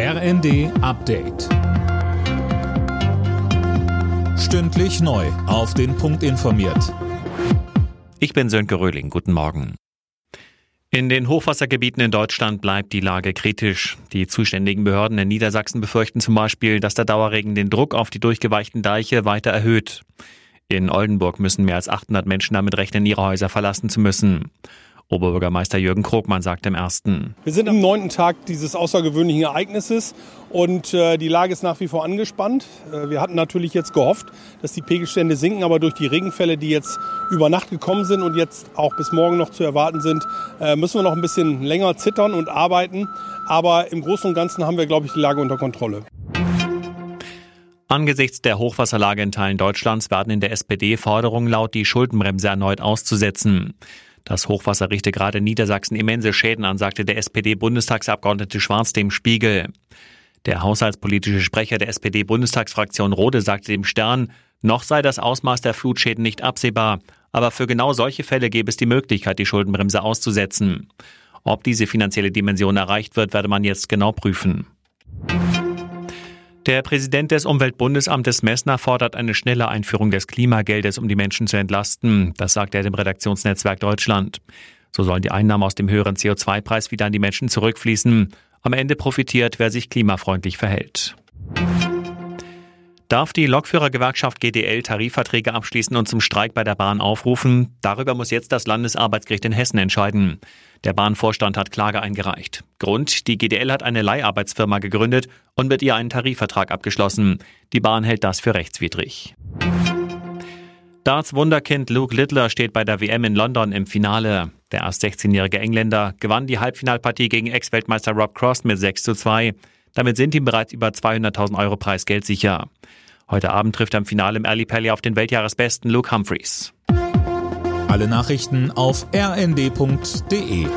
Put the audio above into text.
RND Update. Stündlich neu. Auf den Punkt informiert. Ich bin Sönke Röhling. Guten Morgen. In den Hochwassergebieten in Deutschland bleibt die Lage kritisch. Die zuständigen Behörden in Niedersachsen befürchten zum Beispiel, dass der Dauerregen den Druck auf die durchgeweichten Deiche weiter erhöht. In Oldenburg müssen mehr als 800 Menschen damit rechnen, ihre Häuser verlassen zu müssen. Oberbürgermeister Jürgen Krogmann sagt im ersten. Wir sind am neunten Tag dieses außergewöhnlichen Ereignisses und äh, die Lage ist nach wie vor angespannt. Äh, wir hatten natürlich jetzt gehofft, dass die Pegelstände sinken, aber durch die Regenfälle, die jetzt über Nacht gekommen sind und jetzt auch bis morgen noch zu erwarten sind, äh, müssen wir noch ein bisschen länger zittern und arbeiten. Aber im Großen und Ganzen haben wir, glaube ich, die Lage unter Kontrolle. Angesichts der Hochwasserlage in Teilen Deutschlands werden in der SPD Forderungen laut, die Schuldenbremse erneut auszusetzen. Das Hochwasser richte gerade in Niedersachsen immense Schäden an, sagte der SPD-Bundestagsabgeordnete Schwarz dem Spiegel. Der haushaltspolitische Sprecher der SPD-Bundestagsfraktion Rode sagte dem Stern, noch sei das Ausmaß der Flutschäden nicht absehbar, aber für genau solche Fälle gäbe es die Möglichkeit, die Schuldenbremse auszusetzen. Ob diese finanzielle Dimension erreicht wird, werde man jetzt genau prüfen. Der Präsident des Umweltbundesamtes Messner fordert eine schnelle Einführung des Klimageldes, um die Menschen zu entlasten. Das sagt er dem Redaktionsnetzwerk Deutschland. So sollen die Einnahmen aus dem höheren CO2-Preis wieder an die Menschen zurückfließen. Am Ende profitiert, wer sich klimafreundlich verhält. Darf die Lokführergewerkschaft GDL Tarifverträge abschließen und zum Streik bei der Bahn aufrufen? Darüber muss jetzt das Landesarbeitsgericht in Hessen entscheiden. Der Bahnvorstand hat Klage eingereicht. Grund, die GDL hat eine Leiharbeitsfirma gegründet und mit ihr einen Tarifvertrag abgeschlossen. Die Bahn hält das für rechtswidrig. Darts Wunderkind Luke Littler steht bei der WM in London im Finale. Der erst 16-jährige Engländer gewann die Halbfinalpartie gegen Ex-Weltmeister Rob Cross mit 6 zu 2. Damit sind ihm bereits über 200.000 Euro Preisgeld sicher. Heute Abend trifft er im Finale im Early Pally auf den Weltjahresbesten Luke Humphreys. Alle Nachrichten auf rnd.de